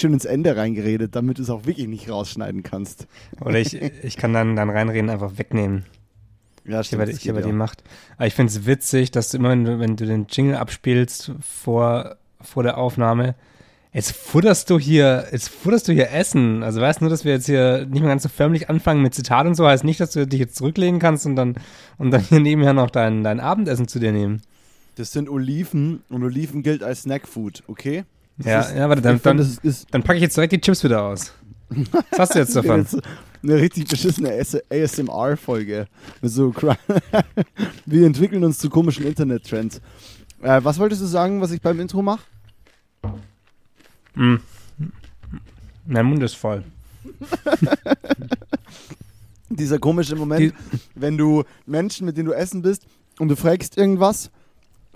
schön ins Ende reingeredet, damit du es auch wirklich nicht rausschneiden kannst. Oder ich, ich kann dann, dann reinreden, einfach wegnehmen. Ja, Ich habe ich habe die Macht. Aber ich finde es witzig, dass du immer, wenn du, wenn du den Jingle abspielst vor, vor der Aufnahme, jetzt futterst du hier, jetzt futterst du hier Essen. Also weißt nur, dass wir jetzt hier nicht mehr ganz so förmlich anfangen mit Zitat und so, heißt nicht, dass du dich jetzt zurücklehnen kannst und dann, und dann hier nebenher noch dein, dein Abendessen zu dir nehmen. Das sind Oliven und Oliven gilt als Snackfood, okay? Ja, ist, ja, warte, dann, dann, das ist dann packe ich jetzt direkt die Chips wieder aus. Was hast du jetzt davon? eine richtig beschissene ASMR-Folge. So, wir entwickeln uns zu komischen Internet-Trends. Äh, was wolltest du sagen, was ich beim Intro mache? Mm. Mein Mund ist voll. Dieser komische Moment, wenn du Menschen, mit denen du essen bist und du fragst irgendwas,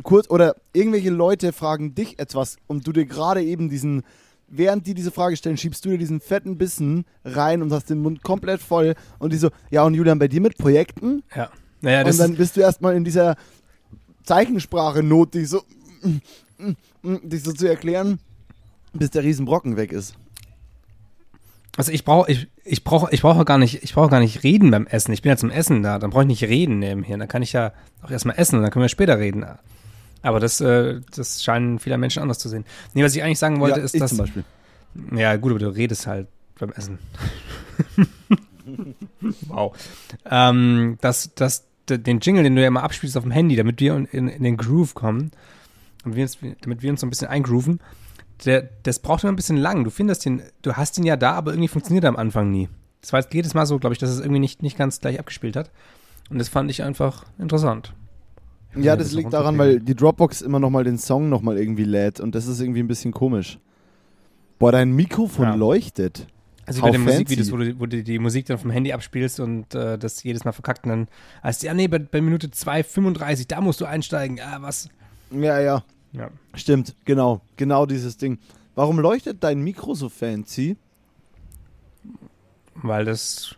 kurz oder irgendwelche Leute fragen dich etwas und du dir gerade eben diesen, während die diese Frage stellen, schiebst du dir diesen fetten Bissen rein und hast den Mund komplett voll und die so, ja und Julian, bei dir mit Projekten? Ja. Naja, das und dann bist du erstmal in dieser Zeichensprache-Not, die so, dich so zu erklären, bis der Riesenbrocken weg ist. Also ich brauche ich, ich brauche ich brauche gar nicht ich brauche gar nicht reden beim Essen. Ich bin ja zum Essen da, dann brauche ich nicht reden nebenher. Dann kann ich ja auch erstmal essen und dann können wir später reden. Aber das äh, das scheinen viele Menschen anders zu sehen. Nee, was ich eigentlich sagen wollte ja, ist, dass zum Beispiel. ja gut, aber du redest halt beim Essen. wow. Ähm, dass dass den Jingle, den du ja immer abspielst auf dem Handy, damit wir in, in, den Groove kommen und wir uns, damit wir uns so ein bisschen eingrooven, der, das braucht immer ein bisschen lang. Du findest den, du hast ihn ja da, aber irgendwie funktioniert er am Anfang nie. Das war jetzt jedes Mal so, glaube ich, dass es irgendwie nicht, nicht ganz gleich abgespielt hat. Und das fand ich einfach interessant. Ja, das liegt daran, weil die Dropbox immer nochmal den Song nochmal irgendwie lädt und das ist irgendwie ein bisschen komisch. Boah, dein Mikrofon Ja. leuchtet. Also How bei den fancy. Musikvideos, wo du, wo du die Musik dann vom Handy abspielst und äh, das jedes Mal verkackt und dann heißt ja, nee, bei, bei Minute 2,35, da musst du einsteigen. Ah, was? Ja, ja, Ja. stimmt, genau, genau dieses Ding. Warum leuchtet dein Mikro so fancy? Weil das,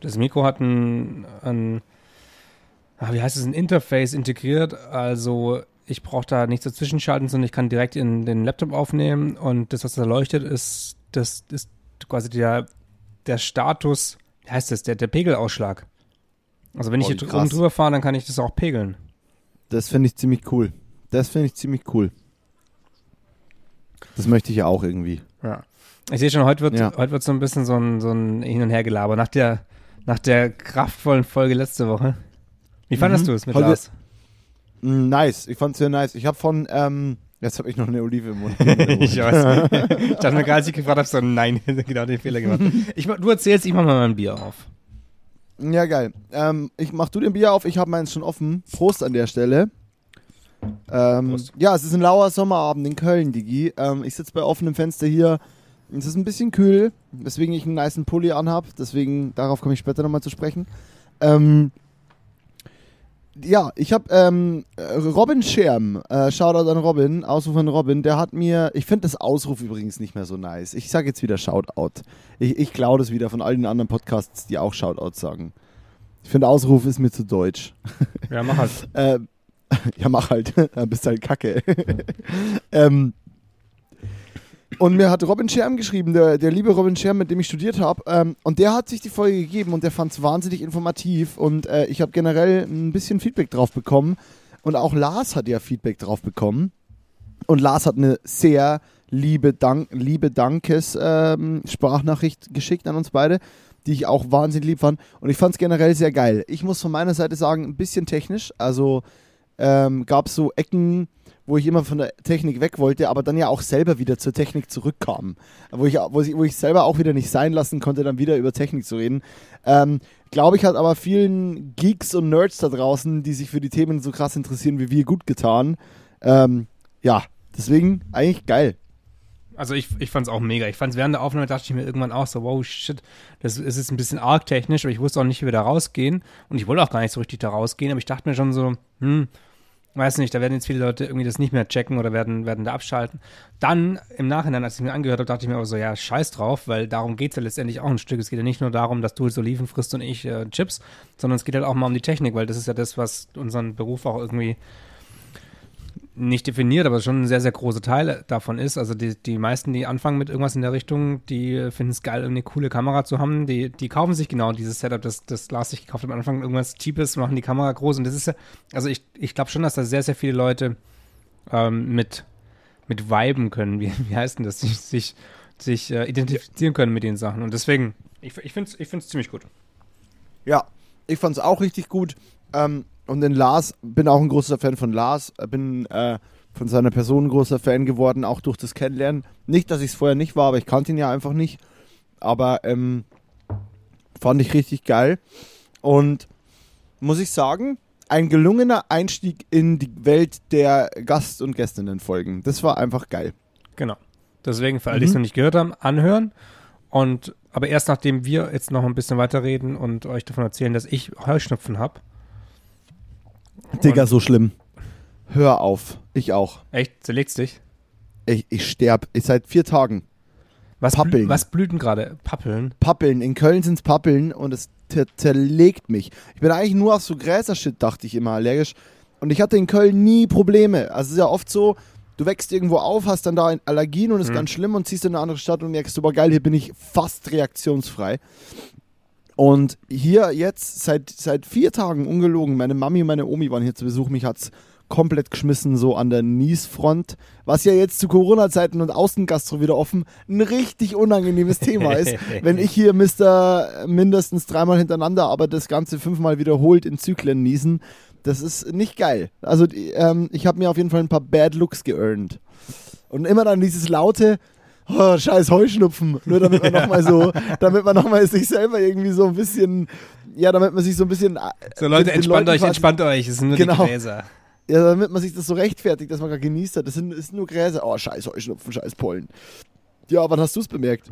das Mikro hat ein, ein ah, wie heißt es, ein Interface integriert. Also ich brauche da nichts dazwischen schalten, sondern ich kann direkt in den Laptop aufnehmen und das, was da leuchtet, ist, das ist quasi der, der Status, wie heißt das, der, der Pegelausschlag. Also wenn ich Voll hier krass. oben drüber fahre, dann kann ich das auch pegeln. Das finde ich ziemlich cool. Das finde ich ziemlich cool. Das möchte ich ja auch irgendwie. Ja. Ich sehe schon, heute wird, Ja. heute wird so ein bisschen so ein, so ein Hin- und Hergelaber. Nach der, nach der kraftvollen Folge letzte Woche. Wie fandest Mhm. du es mit Heute- Lars? Mm, Nice, ich fand's sehr nice. Ich habe von, ähm, jetzt habe ich noch eine Olive im Mund. ich weiß. Ich dachte mir gerade, als ich gefragt habe, so nein, genau den Fehler gemacht. Ich, du erzählst, ich mach mal mein Bier auf. Ja, geil. Ähm, ich mach du den Bier auf, ich habe meins schon offen. Prost an der Stelle. Ähm, Prost. ja, es ist ein lauer Sommerabend in Köln, Digi. Ähm, ich sitze bei offenem Fenster hier. Es ist ein bisschen kühl, weswegen ich einen niceen Pulli anhab. Deswegen, darauf komme ich später nochmal zu sprechen. Ähm, ja, ich habe ähm, äh, Robin Scherm, äh, Shoutout an Robin, Ausruf an Robin, der hat mir, ich finde das Ausruf übrigens nicht mehr so nice. Ich sage jetzt wieder Shoutout. Ich, ich klaue das wieder von all den anderen Podcasts, die auch Shoutout sagen. Ich finde Ausruf ist mir zu deutsch. Ja, mach halt. Äh, ja, mach halt. Dann bist halt kacke. ähm, und mir hat Robin Scherm geschrieben, der, der liebe Robin Scherm, mit dem ich studiert habe. Ähm, und der hat sich die Folge gegeben und der fand es wahnsinnig informativ. Und äh, ich habe generell ein bisschen Feedback drauf bekommen. Und auch Lars hat ja Feedback drauf bekommen. Und Lars hat eine sehr liebe, Dank, liebe Dankes ähm, geschickt an uns beide, die ich auch wahnsinnig lieb fand. Und ich fand es generell sehr geil. Ich muss von meiner Seite sagen, ein bisschen technisch. Also ähm, gab es so Ecken, wo ich immer von der Technik weg wollte, aber dann ja auch selber wieder zur Technik zurückkam. Wo ich, wo ich, wo ich selber auch wieder nicht sein lassen konnte, dann wieder über Technik zu reden. Ähm, Glaube ich, hat aber vielen Geeks und Nerds da draußen, die sich für die Themen so krass interessieren wie wir, gut getan. Ähm, ja, deswegen eigentlich geil. Also ich, ich fand es auch mega. Ich fand es während der Aufnahme, dachte ich mir irgendwann auch so, wow, shit, das ist jetzt ein bisschen arg technisch, aber ich wusste auch nicht, wie wir da rausgehen. Und ich wollte auch gar nicht so richtig da rausgehen, aber ich dachte mir schon so, hm, weiß nicht, da werden jetzt viele Leute irgendwie das nicht mehr checken oder werden, werden da abschalten. Dann im Nachhinein, als ich mir angehört habe, dachte ich mir aber so, ja, scheiß drauf, weil darum geht es ja letztendlich auch ein Stück. Es geht ja nicht nur darum, dass du jetzt Oliven frisst und ich äh, Chips, sondern es geht halt auch mal um die Technik, weil das ist ja das, was unseren Beruf auch irgendwie nicht definiert, aber schon ein sehr, sehr großer Teil davon ist. Also die, die meisten, die anfangen mit irgendwas in der Richtung, die finden es geil, eine coole Kamera zu haben. Die, die kaufen sich genau dieses Setup, das, das Lars sich gekauft hat am Anfang, irgendwas Cheapes, machen die Kamera groß. Und das ist ja, also ich, ich glaube schon, dass da sehr, sehr viele Leute ähm, mit, mit viben können. Wie, wie heißt denn das? Sich, sich, sich äh, identifizieren können mit den Sachen. Und deswegen, ich, ich finde es ich find's ziemlich gut. Ja, ich fand es auch richtig gut. Ähm, und den Lars, bin auch ein großer Fan von Lars, äh, bin äh, von seiner Person ein großer Fan geworden, auch durch das Kennenlernen. Nicht, dass ich es vorher nicht war, aber ich kannte ihn ja einfach nicht. Aber ähm, fand ich richtig geil. Und muss ich sagen, ein gelungener Einstieg in die Welt der Gast- und Gästinnen-Folgen. Das war einfach geil. Genau. Deswegen, für alle, die es Mhm. noch nicht gehört haben, anhören. Und aber erst nachdem wir jetzt noch ein bisschen weiterreden und euch davon erzählen, dass ich Heuschnupfen habe. Digga, so schlimm. Hör auf. Ich auch. Echt? Zerlegst dich? Ich, ich sterb. Ich seit vier Tagen. Was, Pappeln. blü was blüht denn gerade? Pappeln? Pappeln. In Köln sind es Pappeln und es zer- zerlegt mich. Ich bin eigentlich nur auf so Gräsershit, dachte ich immer, allergisch. Und ich hatte in Köln nie Probleme. Also es ist ja oft so, du wächst irgendwo auf, hast dann da Allergien und ist Mhm. ganz schlimm und ziehst in eine andere Stadt und merkst, super geil, hier bin ich fast reaktionsfrei. Und hier jetzt seit, seit vier Tagen ungelogen, meine Mami und meine Omi waren hier zu Besuch, mich hat's komplett geschmissen, so an der Niesfront, was ja jetzt zu Corona-Zeiten und Außengastro wieder offen ein richtig unangenehmes Thema ist. wenn ich hier Mister mindestens dreimal hintereinander, aber das Ganze fünfmal wiederholt in Zyklen niesen, das ist nicht geil. Also ähm, ich habe mir auf jeden Fall ein paar Bad Looks geearnt. Und immer dann dieses laute, oh, scheiß Heuschnupfen, nur damit man nochmal so, damit man nochmal sich selber irgendwie so ein bisschen, ja, damit man sich so ein bisschen... äh, So Leute, entspannt euch, entspannt euch. Es sind nur Genau. die Gräser. Ja, damit man sich das so rechtfertigt, dass man gerade genießt hat. Das sind, ist nur Gräser. Oh, scheiß Heuschnupfen, scheiß Pollen. Ja, wann hast du es bemerkt?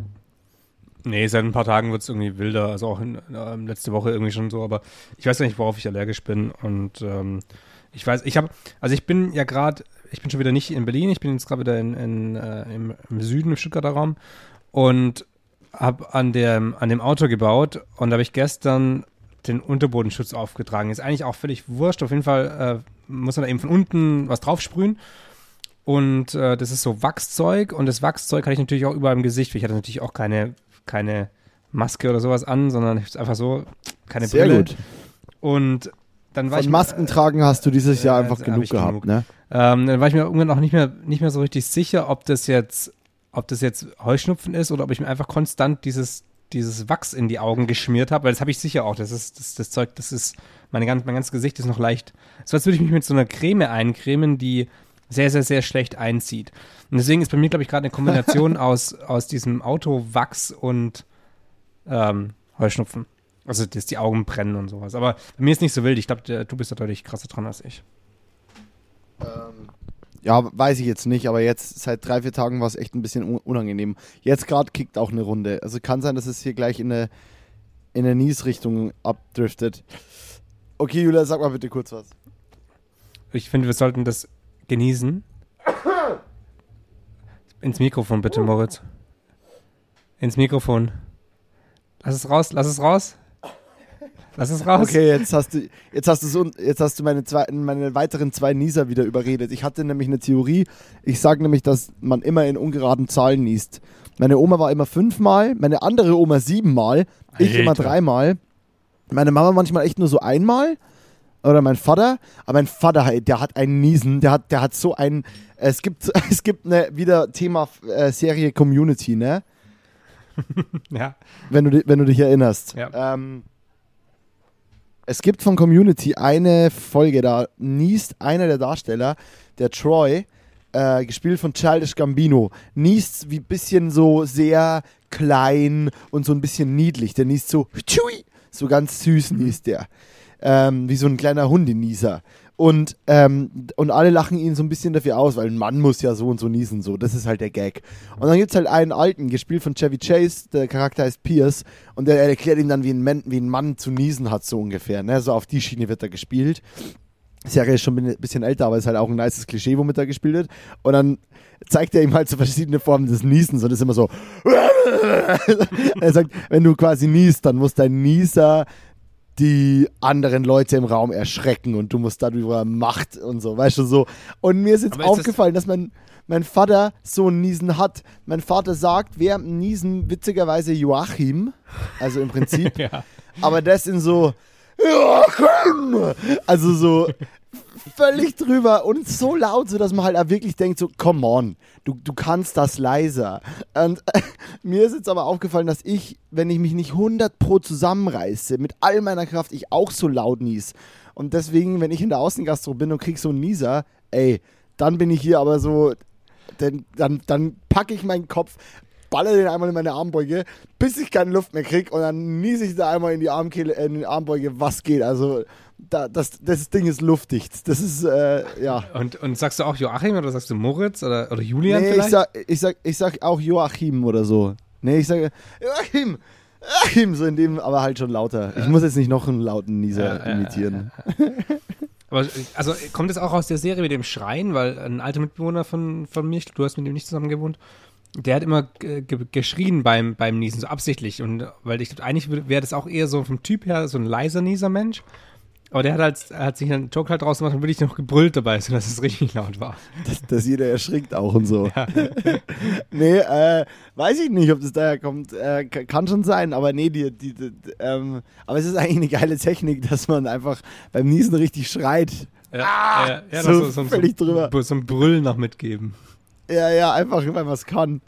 Nee, seit ein paar Tagen wird es irgendwie wilder. Also auch in, ähm, letzte Woche irgendwie schon so. Aber ich weiß gar nicht, worauf ich allergisch bin. Und ähm, ich weiß, ich habe, also ich bin ja gerade, ich bin schon wieder nicht in Berlin. Ich bin jetzt gerade wieder in, in, äh, im, im Süden, im Stuttgarter Raum. Und habe an dem, an dem Auto gebaut. Und da habe ich gestern den Unterbodenschutz aufgetragen. Ist eigentlich auch völlig wurscht. Auf jeden Fall äh, muss man da eben von unten was draufsprühen. Und äh, das ist so Wachszeug. Und das Wachszeug hatte ich natürlich auch überall im Gesicht. Ich hatte natürlich auch keine, keine Maske oder sowas an, sondern ich einfach so, keine Sehr Brille. gut. Und dann war Von ich Masken tragen hast du dieses Jahr äh, einfach hab genug gehabt, genug. ne? Ähm, dann war ich mir irgendwann auch nicht mehr, nicht mehr so richtig sicher, ob das jetzt, ob das jetzt Heuschnupfen ist oder ob ich mir einfach konstant dieses, dieses Wachs in die Augen geschmiert habe, weil das habe ich sicher auch. Das ist das, das Zeug, das ist, meine ganz, mein ganzes Gesicht ist noch leicht. So als würde ich mich mit so einer Creme eincremen, die sehr, sehr, sehr schlecht einzieht. Und deswegen ist bei mir, glaube ich, gerade eine Kombination aus, aus diesem Autowachs und ähm, Heuschnupfen. Also, dass die Augen brennen und sowas. Aber bei mir ist nicht so wild. Ich glaube, du bist da deutlich krasser dran als ich. Ja, weiß ich jetzt nicht, aber jetzt seit drei, vier Tagen war es echt ein bisschen un- unangenehm. Jetzt gerade kickt auch eine Runde. Also kann sein, dass es hier gleich in eine, in eine Nies-Richtung abdriftet. Okay, Julia, sag mal bitte kurz was. Ich finde, wir sollten das genießen. Ins Mikrofon bitte, Moritz. Ins Mikrofon. Lass es raus, lass es raus. Lass es raus. Okay, jetzt hast du, jetzt hast du so, jetzt hast du meine zwei, meine weiteren zwei Nieser wieder überredet. Ich hatte nämlich eine Theorie. Ich sage nämlich, dass man immer in ungeraden Zahlen niest. Meine Oma war immer fünfmal, meine andere Oma siebenmal, ich immer dreimal. Meine Mama manchmal echt nur so einmal. Oder mein Vater. Aber mein Vater, der hat einen Niesen, der hat, der hat so einen. Es gibt, es gibt eine wieder Thema äh, Serie Community, ne? Ja. wenn du, wenn du dich erinnerst. Ja. Ähm, es gibt von Community eine Folge, da niest einer der Darsteller, der Troy, äh, gespielt von Childish Gambino, niest wie bisschen so sehr klein und so ein bisschen niedlich. Der niest so, so ganz süß niest der. Ähm, wie so ein kleiner Hundenieser. Und, ähm, und alle lachen ihn so ein bisschen dafür aus, weil ein Mann muss ja so und so niesen, so. Das ist halt der Gag. Und dann gibt es halt einen alten, gespielt von Chevy Chase, der Charakter heißt Pierce, und der erklärt ihm dann, wie ein, Mann, wie ein Mann zu niesen hat, so ungefähr. Ne? So auf die Schiene wird er gespielt. Die Serie ist schon ein bisschen älter, aber ist halt auch ein nices Klischee, womit er gespielt wird. Und dann zeigt er ihm halt so verschiedene Formen des Niesens und ist immer so. er sagt, wenn du quasi niest, dann muss dein Nieser die anderen Leute im Raum erschrecken und du musst darüber Macht und so, weißt du so. Und mir ist jetzt ist das- aufgefallen, dass mein, mein Vater so ein Niesen hat. Mein Vater sagt während dem Niesen witzigerweise Joachim, also im Prinzip, Ja. aber das in so Joachim, also so völlig drüber und so laut, so dass man halt auch wirklich denkt so, come on, du, du kannst das leiser. Und äh, mir ist jetzt aber aufgefallen, dass ich, wenn ich mich nicht 100 pro zusammenreiße, mit all meiner Kraft, ich auch so laut nies. Und deswegen, wenn ich in der Außengastro bin und krieg so einen Nieser, ey, dann bin ich hier aber so, dann, dann, dann packe ich meinen Kopf, baller den einmal in meine Armbeuge, bis ich keine Luft mehr krieg und dann niese ich da einmal in die Armkehle, äh, in die Armbeuge, was geht. Also da, das, das Ding ist luftdicht. Das ist, äh, ja. Und, und sagst du auch Joachim oder sagst du Moritz oder, oder Julian Nee, ich vielleicht? sag, ich, sag, ich sag auch Joachim oder so. Nee, ich sage Joachim. Joachim, so in dem, aber halt schon lauter. Ich muss jetzt nicht noch einen lauten Nieser ja, imitieren. Aber also kommt es auch aus der Serie mit dem Schreien, weil ein alter Mitbewohner von, von mir, ich du hast mit dem nicht zusammen gewohnt, der hat immer äh, ge geschrien beim, beim Niesen, so absichtlich. Und weil ich glaube, eigentlich wäre das auch eher so vom Typ her so ein leiser Nieser-Mensch. Aber der hat halt, hat sich einen Joke halt draus gemacht und wirklich noch gebrüllt dabei, sodass es richtig laut war. dass, dass jeder erschrickt auch und so. nee, äh, weiß ich nicht, ob das daher kommt. Äh, kann schon sein, aber nee, die, die, die, ähm, aber es ist eigentlich eine geile Technik, dass man einfach beim Niesen richtig schreit. Ja, ja, ja, so völlig so, drüber. So ein Brüllen noch mitgeben. Ja, ja, einfach, wenn man es kann.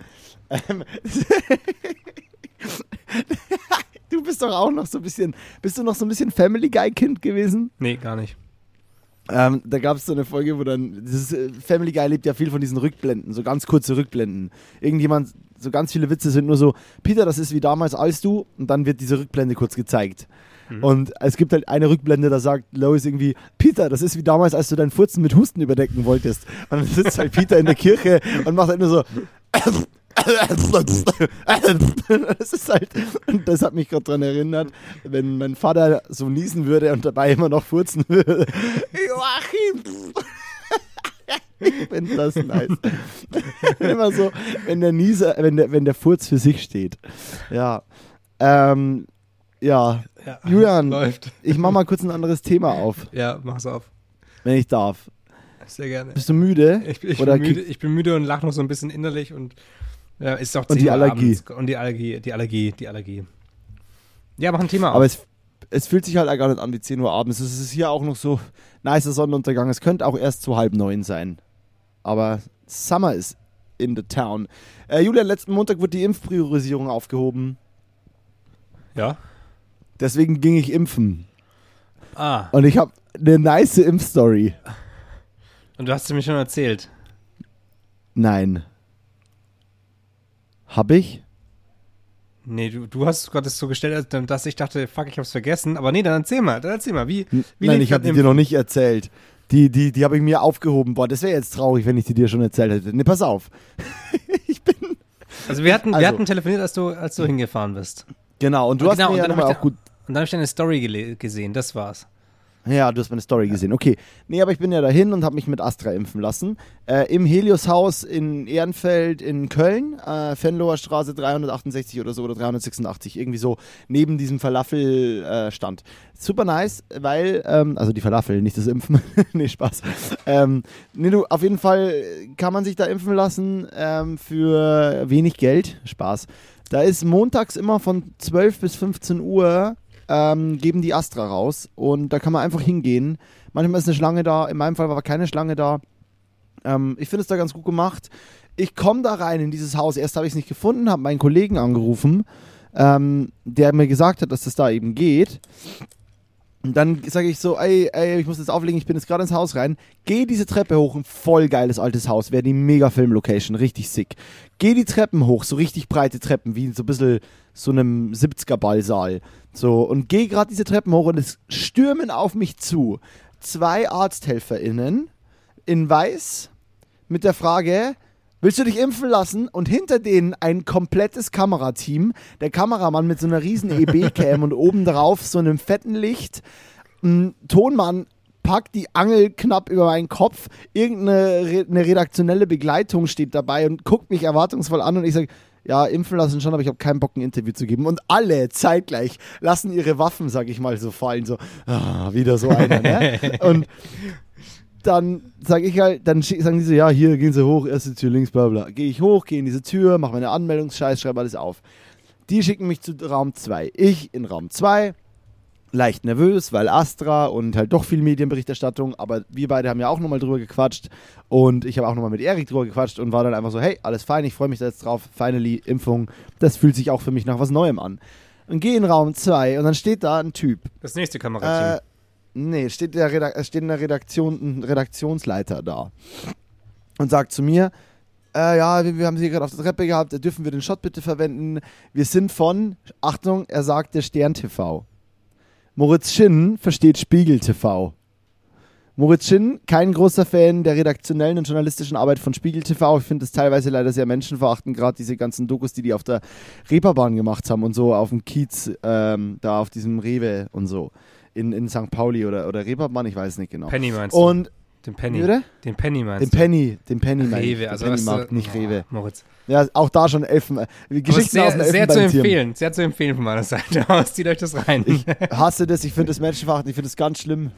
Ähm, du bist doch auch noch so ein bisschen, bist du noch so ein bisschen Family Guy Kind gewesen? Nee, gar nicht. Ähm, da gab es so eine Folge, wo dann, ist, äh, Family Guy lebt ja viel von diesen Rückblenden, so ganz kurze Rückblenden. Irgendjemand, so ganz viele Witze sind nur so, Peter, das ist wie damals als du, und dann wird diese Rückblende kurz gezeigt. Und es gibt halt eine Rückblende, da sagt Lois irgendwie, Peter, das ist wie damals, als du deinen Furzen mit Husten überdecken wolltest. Und dann sitzt halt Peter in der Kirche und macht halt nur so. Das ist halt, und das hat mich gerade daran erinnert, wenn mein Vater so niesen würde und dabei immer noch furzen würde. Joachim! Ich finde das nice. immer so, wenn der Nieser, wenn der, wenn der Furz für sich steht. Ja. Ähm, ja. Ja, Julian. Läuft. Ich mach mal kurz ein anderes Thema auf, Ja, mach's auf. wenn ich darf. Sehr gerne. Bist du müde? Ich, ich, Oder bin müde, ich bin müde und lache noch so ein bisschen innerlich und ja, ist doch Und 10 die Allergie. abends. Und die Allergie, die Allergie, die Allergie. Ja, mach ein Thema Aber auf. es, es fühlt sich halt auch gar nicht an wie 10 Uhr abends. Es ist hier auch noch so nicer Sonnenuntergang. Es könnte auch erst so halb neun sein. Aber Summer ist in the town. Äh, Julian, letzten Montag wurde die Impfpriorisierung aufgehoben. Ja? Deswegen ging ich impfen. Ah, Und ich habe eine nice Impfstory. und du hast es mir schon erzählt. Nein. Hab ich? Nee, du, du hast gerade das so gestellt, dass- ich dachte, fuck, ich hab's vergessen. Aber nee, dann erzähl mal, dann erzähl mal. Wie, wie Nein, ich habe die dir noch nicht erzählt. Die, die, die habe ich mir aufgehoben. Boah, das wäre jetzt traurig, wenn ich die dir schon erzählt hätte. Ne, pass auf. ich bin. Also wir hatten, wir Also- hatten telefoniert, als du, als du hingefahren bist. Genau, und du hast genau, mir und ja dann nochmal auch gut. Und dann habe ich deine Story gesehen, das war's. Ja, du hast meine Story gesehen. Okay. Nee, aber ich bin ja dahin und habe mich mit Astra impfen lassen. Äh, Im Helios-Haus in Ehrenfeld in Köln, äh, Fenloher Straße 368 oder so oder 386, irgendwie so neben diesem Falafel-Stand. Äh, stand. Super nice, weil, ähm, also die Falafel, nicht das Impfen. nee, Spaß. Ähm, nee, du, auf jeden Fall kann man sich da impfen lassen ähm, für wenig Geld. Spaß. Da ist montags immer von 12 bis 15 Uhr ähm, geben die Astra raus und da kann man einfach hingehen. Manchmal ist eine Schlange da, in meinem Fall war keine Schlange da. Ähm, ich finde es da ganz gut gemacht. Ich komme da rein in dieses Haus. Erst habe ich es nicht gefunden, habe meinen Kollegen angerufen, ähm, der mir gesagt hat, dass das da eben geht. Und dann sage ich so, ey, ey, ich muss jetzt auflegen, ich bin jetzt gerade ins Haus rein. Geh diese Treppe hoch, ein voll geiles altes Haus, wäre die mega Film-Location, richtig sick. Geh die Treppen hoch, so richtig breite Treppen, wie so ein bisschen so einem 70er-Ballsaal. So, und geh gerade diese Treppen hoch und es stürmen auf mich zu zwei ArzthelferInnen in weiß mit der Frage, willst du dich impfen lassen? Und hinter denen ein komplettes Kamerateam. Der Kameramann mit so einer riesen EB-Cam und oben drauf so einem fetten Licht. Ein Tonmann packt die Angel knapp über meinen Kopf. Irgendeine eine redaktionelle Begleitung steht dabei und guckt mich erwartungsvoll an und ich sage, ja, impfen lassen schon, aber ich habe keinen Bock, ein Interview zu geben. Und alle zeitgleich lassen ihre Waffen, sag ich mal, so fallen, so, ah, wieder so einer, ne? Und dann sage ich halt, dann sagen die so, ja, hier gehen sie hoch, erste Tür links, bla bla. Gehe ich hoch, gehe in diese Tür, mache meine Anmeldungsscheiß, schreibe alles auf. Die schicken mich zu Raum 2. Ich in Raum 2, leicht nervös, weil Astra und halt doch viel Medienberichterstattung, aber wir beide haben ja auch nochmal drüber gequatscht und ich habe auch nochmal mit Erik drüber gequatscht und war dann einfach so, hey, alles fein, ich freue mich da jetzt drauf, finally, Impfung, das fühlt sich auch für mich nach was Neuem an. Und gehe in Raum 2 und dann steht da ein Typ. Das nächste Kamerateam. Äh, nee, steht der, Redak steht der Redaktion ein Redaktionsleiter da und sagt zu mir, äh, ja, wir, wir haben sie gerade auf der Treppe gehabt, dürfen wir den Shot bitte verwenden? Wir sind von, Achtung, er sagt der Stern TV. Moritz Schinn versteht Spiegel TV. Moritz Schinn, kein großer Fan der redaktionellen und journalistischen Arbeit von Spiegel TV. Ich finde es teilweise leider sehr menschenverachtend, gerade diese ganzen Dokus, die die auf der Reeperbahn gemacht haben und so auf dem Kiez, ähm, da auf diesem Rewe und so. In, in St. Pauli oder, oder Reeperbahn, ich weiß nicht genau. Penny meinst und du? Den Penny. Oder? Den Penny meinst Den du? Penny, den Penny mein Rewe, also Penny du- Markt, nicht Oh, Rewe. Moritz. Ja, auch da schon Elfen, äh, Geschichten sehr, aus dem sehr zu empfehlen. Sehr zu empfehlen von meiner Seite aus. Zieht euch das rein. Ich hasse das, ich finde das menschenverachtend, ich finde das ganz schlimm.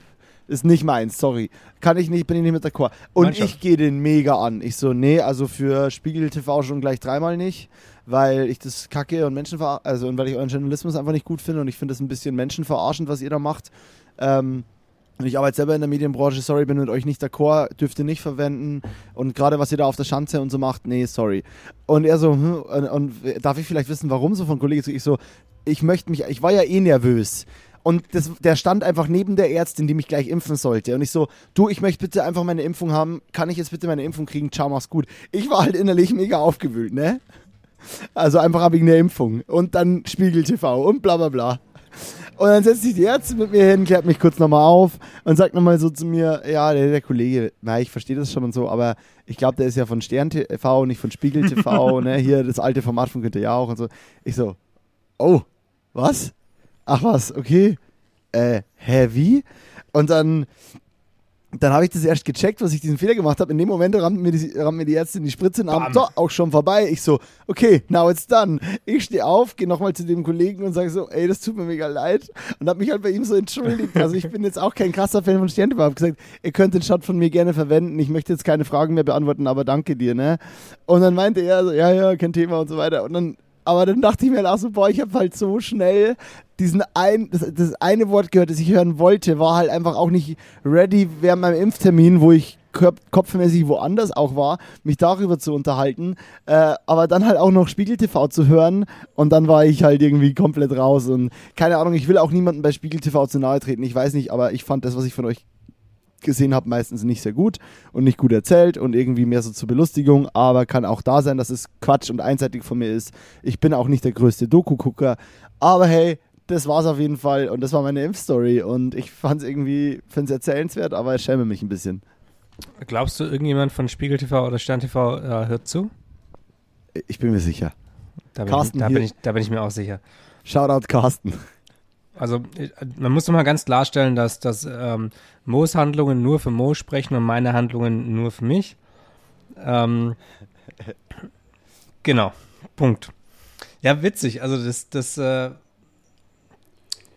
Ist nicht meins, sorry. Kann ich nicht, bin ich nicht mit d'accord. Und Mannschaft. ich gehe den mega an. Ich so, nee, also für Spiegel TV schon gleich dreimal nicht, weil ich das kacke und Menschenver also und weil ich euren Journalismus einfach nicht gut finde und ich finde das ein bisschen menschenverarschend, was ihr da macht. Ähm, und ich arbeite selber in der Medienbranche, sorry, bin mit euch nicht d'accord, dürft ihr nicht verwenden. Und gerade was ihr da auf der Schanze und so macht, nee, sorry. Und er so, hm, und, und darf ich vielleicht wissen, warum so von Kollege zu ich so, ich möchte mich, ich war ja eh nervös. Und das, der stand einfach neben der Ärztin, die mich gleich impfen sollte. Und ich so, du, ich möchte bitte einfach meine Impfung haben. Kann ich jetzt bitte meine Impfung kriegen? Ciao, mach's gut. Ich war halt innerlich mega aufgewühlt, ne? Also einfach wegen der Impfung. Und dann Spiegel TV und bla bla bla. Und dann setzt sich die Ärztin mit mir hin, klärt mich kurz nochmal auf und sagt nochmal so zu mir, ja, der, der Kollege, na, ich verstehe das schon und so, aber ich glaube, der ist ja von Stern TV, nicht von Spiegel TV, ne? Hier das alte Format von Günther Jauch und so. Ich so, oh, was? Ach was, okay. Äh, hä, wie? Und dann, dann habe ich das erst gecheckt, was ich diesen Fehler gemacht habe. In dem Moment rammt mir die, rammt mir die Ärztin die Spritze in den Arm. So, auch schon vorbei. Ich so, okay, now it's done. Ich stehe auf, gehe nochmal zu dem Kollegen und sage so, ey, das tut mir mega leid. Und habe mich halt bei ihm so entschuldigt. Also ich bin jetzt auch kein krasser Fan von Sterntebar. habe gesagt, ihr könnt den Shot von mir gerne verwenden. Ich möchte jetzt keine Fragen mehr beantworten, aber danke dir, ne? Und dann meinte er so, ja, ja, kein Thema und so weiter. Und dann aber dann dachte ich mir halt auch so, boah, ich habe halt so schnell diesen ein, das, das eine Wort gehört, das ich hören wollte, war halt einfach auch nicht ready während meinem Impftermin, wo ich kopfmäßig woanders auch war, mich darüber zu unterhalten, äh, aber dann halt auch noch Spiegel TV zu hören und dann war ich halt irgendwie komplett raus und keine Ahnung, ich will auch niemandem bei Spiegel TV zu nahe treten, ich weiß nicht, aber ich fand das, was ich von euch gesehen habe, meistens nicht sehr gut und nicht gut erzählt und irgendwie mehr so zur Belustigung, aber kann auch da sein, dass es Quatsch und einseitig von mir ist. Ich bin auch nicht der größte Doku-Gucker, aber hey, das war's auf jeden Fall und das war meine Impfstory und ich fand es irgendwie, finde es erzählenswert, aber ich schäme mich ein bisschen. Glaubst du, irgendjemand von Spiegel TV oder Stern TV äh, hört zu? Ich bin mir sicher. Da bin, Carsten ich, da, bin ich, da bin ich mir auch sicher. Shoutout Carsten. Also äh, man muss doch mal ganz klarstellen, dass, dass ähm, Moos Handlungen nur für Mo sprechen und meine Handlungen nur für mich. Ähm, genau, Punkt. Ja, witzig. Also das, das, äh,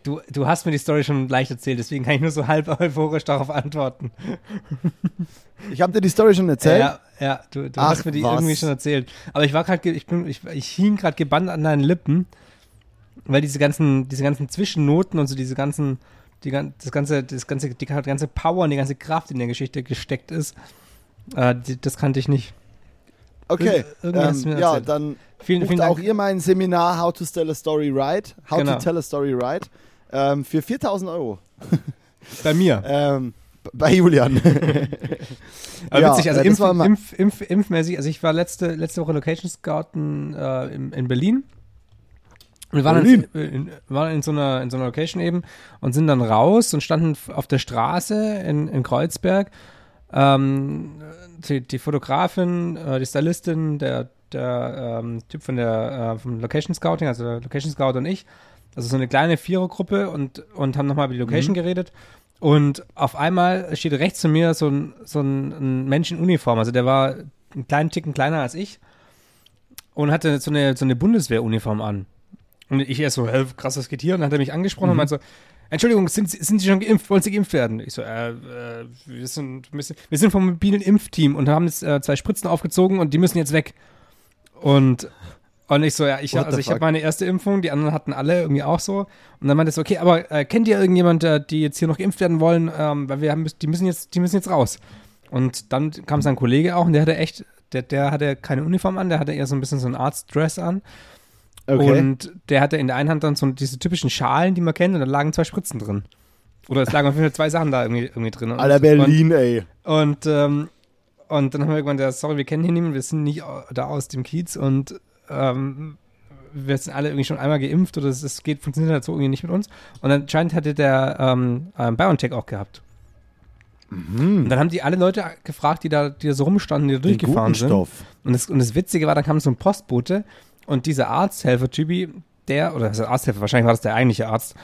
du, du hast mir die Story schon leicht erzählt, deswegen kann ich nur so halb euphorisch darauf antworten. Ich habe dir die Story schon erzählt. Ja, ja, du, du Ach, hast mir die was. irgendwie schon erzählt. Aber ich war gerade, ich bin, ich, ich hing gerade gebannt an deinen Lippen, weil diese ganzen, diese ganzen Zwischennoten und so diese ganzen, die, das ganze, das ganze, die ganze Power und die ganze Kraft in der Geschichte gesteckt ist. Äh, die, das kannte ich nicht. Okay, ähm, ja, dann Vielen, vielen auch Dank. ihr mein Seminar How to Tell a Story Right. How Genau. to Tell a Story Right. Ähm, für 4000 Euro. Bei mir. Ähm, bei Julian. Aber ja, witzig, also äh, impf, impf, impf, impfmäßig, also ich war letzte, letzte Woche Location Scouten äh, in, in Berlin. Wir waren? In, in, waren in, so einer, in so einer Location eben und sind dann raus und standen auf der Straße in, in Kreuzberg. Ähm, die, die Fotografin, äh, die Stylistin, der, der ähm, Typ von der äh, vom Location Scouting, also der Location Scout und ich, also so eine kleine Vierergruppe und, und haben nochmal über die Location geredet. Und auf einmal steht rechts zu mir so ein, so ein, ein Mensch in Uniform. Also der war einen kleinen Ticken kleiner als ich. und hatte so eine, so eine Bundeswehruniform an. Und ich erst so, hä, krass, was geht hier? Und dann hat er mich angesprochen und meinte so, Entschuldigung, sind, Sie- sind Sie schon geimpft? Wollen Sie geimpft werden? Ich so, äh, äh wir, sind, wir, sind, wir sind vom mobilen Impfteam und haben jetzt äh, zwei Spritzen aufgezogen und die müssen jetzt weg. Und, und ich so, ja, ich, What also ich habe meine erste Impfung, die anderen hatten alle irgendwie auch so. Und dann meinte er so, okay, aber äh, kennt ihr irgendjemand, äh, die jetzt hier noch geimpft werden wollen? Ähm, weil wir haben, die müssen jetzt, die müssen jetzt raus. Und dann kam sein Kollege auch und der hatte echt, der, der hatte keine Uniform an, der hatte eher so ein bisschen so ein Arztdress an. Okay. Und der hatte in der einen Hand dann so diese typischen Schalen, die man kennt, und da lagen zwei Spritzen drin. Oder es lagen auf jeden Fall zwei Sachen da irgendwie, irgendwie drin. Und, Aller Berlin, ey. Und, ähm, und dann haben wir irgendwann gesagt, sorry, wir kennen hier niemanden, wir sind nicht da aus dem Kiez und ähm, wir sind alle irgendwie schon einmal geimpft oder es, geht, funktioniert halt so irgendwie nicht mit uns. Und anscheinend hatte der ähm, ähm, BioNTech auch gehabt. Mhm. Und dann haben die alle Leute gefragt, die da, die da so rumstanden, die da Den durchgefahren sind. Stoff. Und das, und das Witzige war, dann kam so ein Postbote und dieser Arzthelfer-Typi, der, oder das ist Arzthelfer, wahrscheinlich war das der eigentliche Arzt,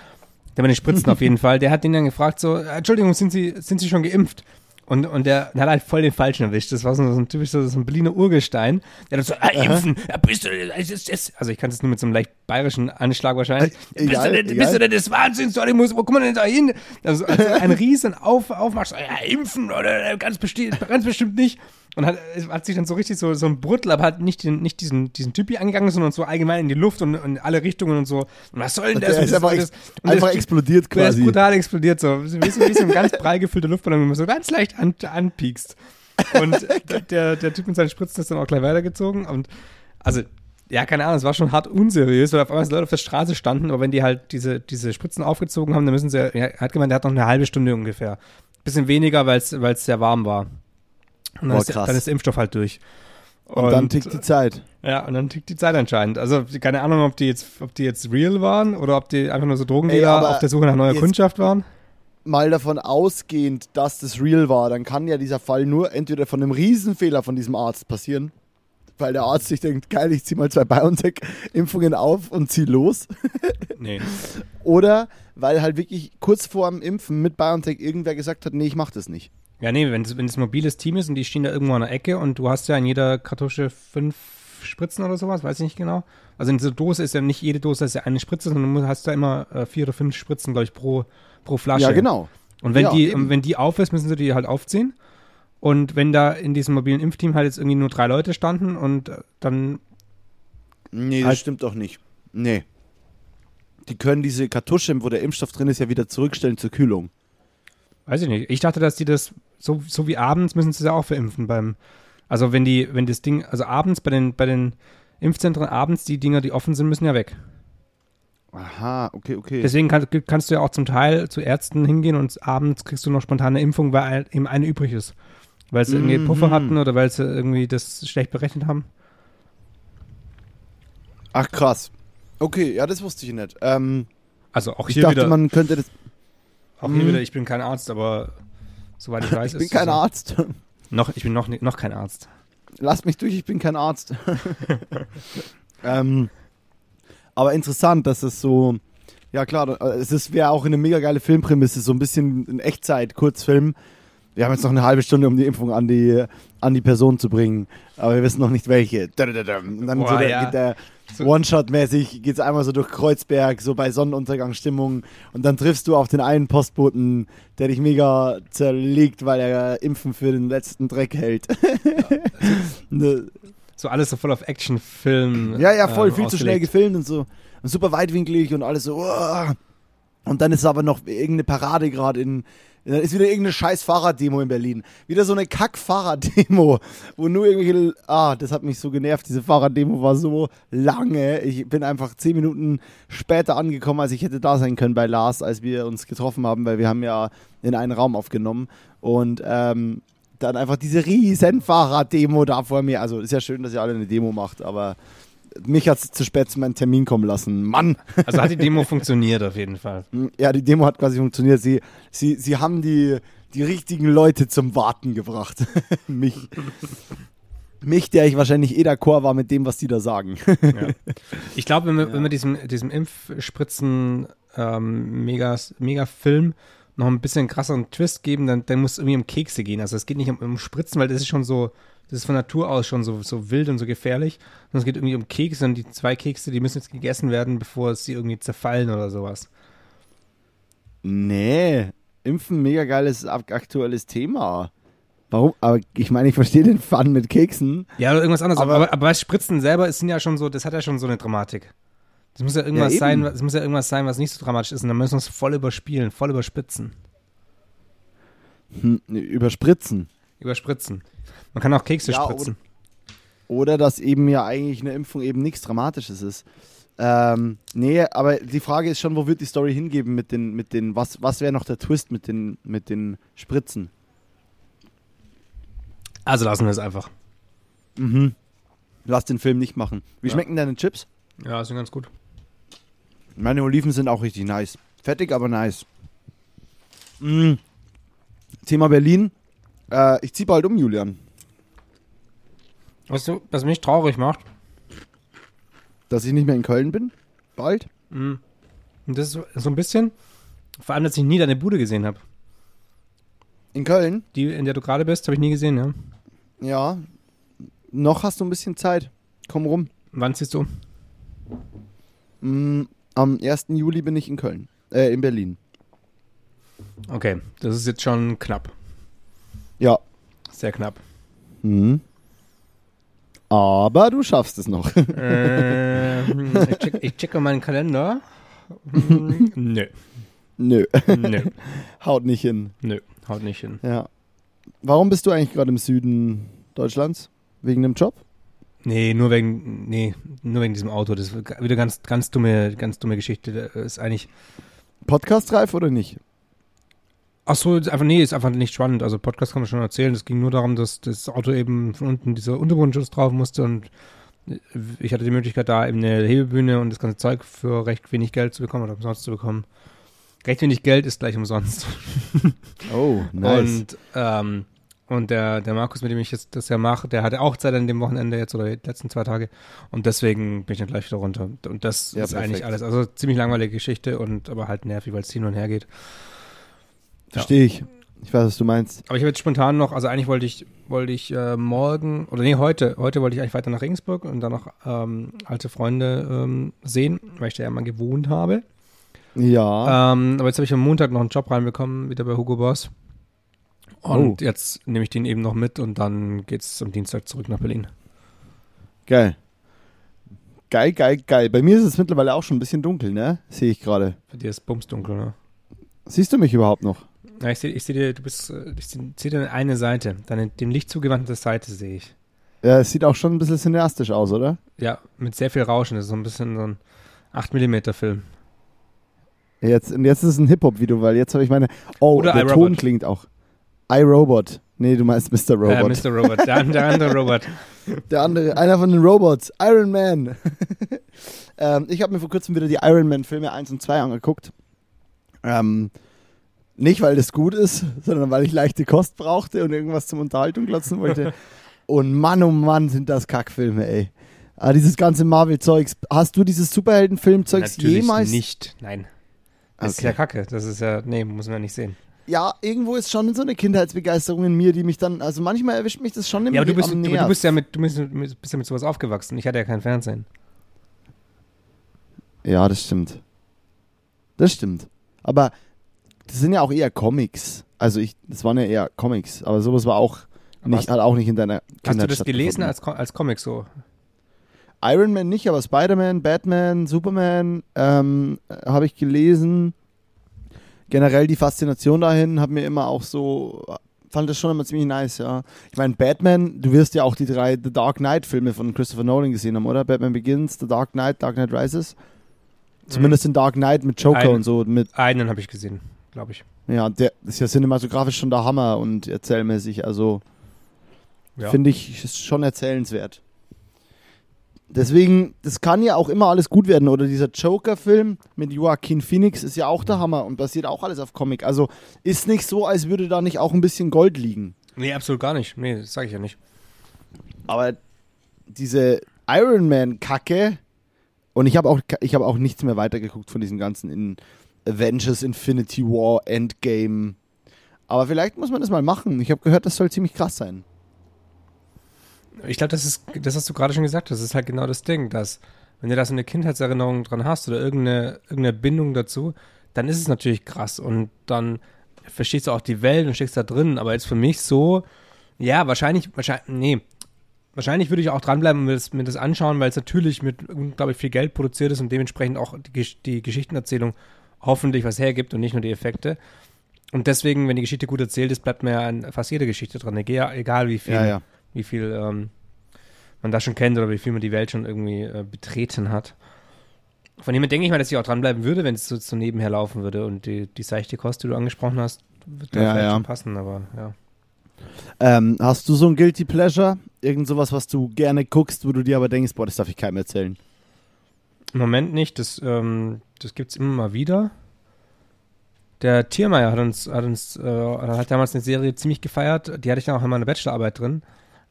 der mit den Spritzen auf jeden Fall, der hat den dann gefragt, so, "Äh, Entschuldigung, sind Sie, sind Sie schon geimpft? Und, und der, der hat halt voll den Falschen erwischt. Das war so, ein typisch so, ein Berliner Urgestein. Der hat so, ah, impfen, ja, bist du, denn- es ist, es, also ich kann es nur mit so einem leicht bayerischen Anschlag wahrscheinlich. Äh, bist, egal, du denn, bist du denn des Wahnsinns? Sorry, muss, wo kommt man denn da hin? Also, also ein riesen Auf, Aufmarsch, ja, impfen oder ganz, besti ganz bestimmt nicht. Und hat, hat sich dann so richtig so, so ein Brüttel, aber hat nicht, den, nicht diesen, diesen Typi angegangen, sondern so allgemein in die Luft und, in alle Richtungen und so. Und was soll denn das? Der ist einfach, ex das? Einfach das- explodiert der ist quasi. brutal explodiert, so wie so, wie so ein ganz prall gefüllter Luftballon, den man so ganz leicht an, anpiekst. Und der, der Typ mit seinen Spritzen ist dann auch gleich weitergezogen. Und also, ja, keine Ahnung, es war schon hart unseriös, weil auf einmal Leute auf der Straße standen, aber wenn die halt diese, diese Spritzen aufgezogen haben, dann müssen sie, er hat gemeint, der hat noch eine halbe Stunde ungefähr. Bisschen weniger, weil es sehr warm war. Und dann, Boah, ist, dann ist der Impfstoff halt durch. Und, dann tickt die Zeit. Ja, und dann tickt die Zeit anscheinend. Also, keine Ahnung, ob die jetzt, ob die jetzt real waren oder ob die einfach nur so Drogendealer auf der Suche nach neuer Kundschaft waren. Mal davon ausgehend, dass das real war, dann kann ja dieser Fall nur entweder von einem Riesenfehler von diesem Arzt passieren, weil der Arzt sich denkt, geil, ich zieh mal zwei BioNTech-Impfungen auf und zieh los. Nee. Oder weil halt wirklich kurz vor dem Impfen mit BioNTech irgendwer gesagt hat, nee, ich mach das nicht. Ja, nee, wenn es wenn es ein mobiles Team ist und die stehen da irgendwo an der Ecke und du hast ja in jeder Kartusche fünf Spritzen oder sowas, weiß ich nicht genau. Also in dieser Dose ist ja nicht jede Dose ist ja eine Spritze, sondern du hast da immer äh, vier oder fünf Spritzen, glaube ich, pro, pro Flasche. Ja, genau. Und wenn Ja, die, eben. wenn die auf ist, müssen sie die halt aufziehen. Und wenn da in diesem mobilen Impfteam halt jetzt irgendwie nur drei Leute standen und äh, dann, Nee, das Halt- stimmt doch nicht. Nee. Die können diese Kartusche, wo der Impfstoff drin ist, ja wieder zurückstellen zur Kühlung. Weiß ich nicht. Ich dachte, dass die das, so, so wie abends müssen sie es ja auch verimpfen beim, also wenn die, wenn das Ding, also abends bei den, bei den Impfzentren, abends die Dinger, die offen sind, müssen ja weg. Aha, okay, okay. Deswegen kann, kannst du ja auch zum Teil zu Ärzten hingehen und abends kriegst du noch spontane Impfung, weil eben eine übrig ist. Weil sie irgendwie Mhm. Puffer hatten oder weil sie irgendwie das schlecht berechnet haben. Ach, krass. Okay, ja, das wusste ich nicht. Ähm, Also auch ich hier dachte, wieder, man könnte das. Auch hier Mhm. wieder, ich bin kein Arzt, aber soweit ich weiß, Ich bin kein so. Arzt. Noch, ich bin noch, noch kein Arzt. Lass mich durch, ich bin kein Arzt. ähm, aber interessant, dass es so. Ja, klar, äh, es ist- wäre auch eine mega geile Filmprämisse, so ein bisschen in Echtzeit, Kurzfilm. Wir haben jetzt noch eine halbe Stunde, um die Impfung an die, an die Person zu bringen, aber wir wissen noch nicht welche. Und dann so Boah, der, ja. geht der So- One-Shot-mäßig, geht es einmal so durch Kreuzberg, so bei Sonnenuntergangsstimmung und dann triffst du auf den einen Postboten, der dich mega zerlegt, weil er Impfen für den letzten Dreck hält. Ne- So alles so voll auf Actionfilm. ja, ja, voll, ähm, viel zu schnell ausgelegt. gefilmt und so. Und super weitwinklig und alles so. uah. Und dann ist aber noch irgendeine Parade gerade in. Dann ist wieder irgendeine scheiß Fahrraddemo in Berlin. Wieder so eine Kack-Fahrraddemo, wo nur irgendwelche. Ah, das hat mich so genervt. Diese Fahrraddemo war so lange. Ich bin einfach zehn Minuten später angekommen, als ich hätte da sein können bei Lars, als wir uns getroffen haben, weil wir haben ja in einen Raum aufgenommen. Und ähm, dann einfach diese riesen Fahrraddemo da vor mir. Also ist ja schön, dass ihr alle eine Demo macht, aber mich hat es zu spät zu meinem Termin kommen lassen. Mann! Also hat die Demo funktioniert auf jeden Fall. Ja, die Demo hat quasi funktioniert. Sie, sie, sie haben die, die richtigen Leute zum Warten gebracht. mich. Mich, der ich wahrscheinlich eh d'accord war mit dem, was die da sagen. Ja. Ich glaube, wenn wir, wenn wir diesem, diesem Impfspritzen ähm, mega, mega Film noch ein bisschen krasseren Twist geben, dann, dann muss es irgendwie um Kekse gehen. Also es geht nicht um, um Spritzen, weil das ist schon so, das ist von Natur aus schon so, so wild und so gefährlich. Und es geht irgendwie um Kekse und die zwei Kekse, die müssen jetzt gegessen werden, bevor sie irgendwie zerfallen oder sowas. Nee, Impfen, mega geiles ak- aktuelles Thema. Warum? Aber ich meine, ich verstehe den Fun mit Keksen. Ja, oder irgendwas anderes. Aber- Aber, aber, bei Spritzen selber ist ja schon so, das hat ja schon so eine Dramatik. Das muss ja irgendwas eben. sein, das muss ja irgendwas sein, was nicht so dramatisch ist. Und dann müssen wir es voll überspielen, voll überspitzen. Hm, überspritzen. Überspritzen. Man kann auch Kekse Ja, spritzen. Oder dass eben ja eigentlich eine Impfung eben nichts Dramatisches ist. Ähm, nee, aber die Frage ist schon, wo wird die Story hingeben mit den, mit den, was, was wäre noch der Twist mit den, mit den Spritzen? Also lassen wir es einfach. Mhm. Lass den Film nicht machen. Wie Ja. schmecken deine Chips? Ja, ist ganz gut. Meine Oliven sind auch richtig nice. Fettig, aber nice. Mm. Thema Berlin. Äh, ich ziehe bald um, Julian. Weißt du, was mich traurig macht? Dass ich nicht mehr in Köln bin. Bald. Mhm. Und das ist so- ein bisschen, vor allem, dass ich nie deine Bude gesehen habe. In Köln? Die, in der du gerade bist, habe ich nie gesehen, ja. Ja. Noch hast du ein bisschen Zeit. Komm rum. Wann ziehst du? Mm, am 1. Juli bin ich in Köln. Äh, in Berlin. Okay, das ist jetzt schon knapp. Ja. Sehr knapp. Mhm. Aber du schaffst es noch. ähm, ich, check, ich checke meinen Kalender. Nö, Nö. nö, Haut nicht hin. nö, haut nicht hin. Ja. Warum bist du eigentlich gerade im Süden Deutschlands? Wegen dem Job? Nee, nur wegen, nee, nur wegen diesem Auto. Das ist wieder ganz, ganz dumme, ganz dumme Geschichte. Das ist eigentlich, Podcastreif oder nicht? Ach so, einfach, nee, ist einfach nicht spannend. Also Podcast kann man schon erzählen. Es ging nur darum, dass das Auto eben von unten dieser Unterbodenschutz drauf musste und ich hatte die Möglichkeit, da eben eine Hebebühne und das ganze Zeug für recht wenig Geld zu bekommen oder umsonst zu bekommen. Recht wenig Geld ist gleich umsonst. Oh, Und, ähm, und der, der Markus, mit dem ich jetzt das ja mache, der hatte auch Zeit an dem Wochenende jetzt oder die letzten zwei Tage. Und deswegen bin ich dann gleich wieder runter. Und das Ja, ist perfekt. eigentlich alles. Also ziemlich langweilige Geschichte und aber halt nervig, weil es hin und her geht. Verstehe ich. Ich weiß, was du meinst. Aber ich habe jetzt spontan noch, also eigentlich wollte ich, wollte ich äh, morgen, oder nee, heute, heute wollte ich eigentlich weiter nach Regensburg und dann noch ähm, alte Freunde ähm, sehen, weil ich da ja mal gewohnt habe. Ja. Ähm, aber jetzt habe ich am Montag noch einen Job reinbekommen, wieder bei Hugo Boss. Und jetzt nehme ich den eben noch mit und dann geht's am Dienstag zurück nach Berlin. Geil. Geil, geil, geil. Bei mir ist es mittlerweile auch schon ein bisschen dunkel, ne? Sehe ich gerade. Für dir ist bumsdunkel, ne? Siehst du mich überhaupt noch? Ja, ich sehe ich seh dir, du bist, äh, ich sehe seh dir eine Seite, deine dem Licht zugewandte Seite sehe ich. Ja, es sieht auch schon ein bisschen cineastisch aus, oder? Ja, mit sehr viel Rauschen, das ist so ein bisschen so ein 8mm Film. Jetzt, und jetzt ist es ein Hip-Hop-Video, weil jetzt habe ich meine. Oh, Oder der. Ton klingt auch. iRobot. Nee, du meinst Mr. Robot. Äh, Mr. Robot, der, der andere Robot. Der andere, einer von den Robots, Iron Man. ähm, ich habe mir vor kurzem wieder die Iron Man Filme 1 und 2 angeguckt. Ähm, nicht, weil das gut ist, sondern weil ich leichte Kost brauchte und irgendwas zum Unterhaltung glotzen wollte. und Mann, oh Mann, sind das Kackfilme, ey. Ah, dieses ganze Marvel-Zeugs. Hast du dieses Superhelden-Film-Zeugs jemals? nicht, nein. Das ist Okay. ja kacke, das ist ja, nee, muss man ja nicht sehen. Ja, irgendwo ist schon so eine Kindheitsbegeisterung in mir, die mich dann, also manchmal erwischt mich das schon immer Ja, aber du bist, du, du bist ja mit, du bist, du bist ja mit sowas aufgewachsen. Ich hatte ja kein Fernsehen. Ja, das stimmt. Das stimmt. Aber das sind ja auch eher Comics. Also ich, das waren ja eher Comics, aber sowas war auch nicht, hat auch nicht in deiner Kindheit Hast du das gelesen als, als Comic so? Iron Man nicht, aber Spider-Man, Batman, Superman ähm, habe ich gelesen. Generell die Faszination dahin hat mir immer auch so, fand das schon immer ziemlich nice, ja. Ich meine, Batman, du wirst ja auch die drei The Dark Knight Filme von Christopher Nolan gesehen haben, oder? Batman Begins, The Dark Knight, Dark Knight Rises. Zumindest in Dark Knight mit Joker Einen. und so, mit Einen habe ich gesehen, glaube ich. Ja, der ist ja cinematografisch schon der Hammer und erzählmäßig. Also Ja. finde ich ist schon erzählenswert. Deswegen, das kann ja auch immer alles gut werden. Oder dieser Joker-Film mit Joaquin Phoenix ist ja auch der Hammer und basiert auch alles auf Comic. Also ist nicht so, als würde da nicht auch ein bisschen Gold liegen. Nee, absolut gar nicht. Nee, das sage ich ja nicht. Aber diese Iron Man-Kacke und ich habe auch, ich hab auch nichts mehr weitergeguckt von diesen ganzen in Avengers Infinity War Endgame. Aber vielleicht muss man das mal machen. Ich habe gehört, das soll ziemlich krass sein. Ich glaube, das ist, das hast du gerade schon gesagt, das ist halt genau das Ding, dass wenn du da so eine Kindheitserinnerung dran hast oder irgendeine, irgendeine Bindung dazu, dann ist es natürlich krass und dann verstehst du auch die Welt und steckst da drin. Aber jetzt für mich so, ja, wahrscheinlich, wahrscheinlich, nee, wahrscheinlich würde ich auch dranbleiben und mir das, mir das anschauen, weil es natürlich mit unglaublich viel Geld produziert ist und dementsprechend auch die, die Geschichtenerzählung hoffentlich was hergibt und nicht nur die Effekte. Und deswegen, wenn die Geschichte gut erzählt ist, bleibt mir ja an fast jede Geschichte dran, egal, wie viel, Ja, ja. wie viel ähm, man da schon kennt oder wie viel man die Welt schon irgendwie äh, betreten hat. Von dem her denke ich mal, dass ich auch dranbleiben würde, wenn es so, so nebenher laufen würde. Und die, die seichte Kost, die du angesprochen hast, wird da Ja, vielleicht schon passen, aber ja. Ähm, hast du so ein Guilty Pleasure? Irgend sowas, was du gerne guckst, wo du dir aber denkst, boah, das darf ich keinem erzählen. Im Moment nicht, das, ähm, das gibt es immer mal wieder. Der Tiermeier hat uns, hat uns, äh, hat damals eine Serie ziemlich gefeiert, die hatte ich dann auch in meiner Bachelorarbeit drin.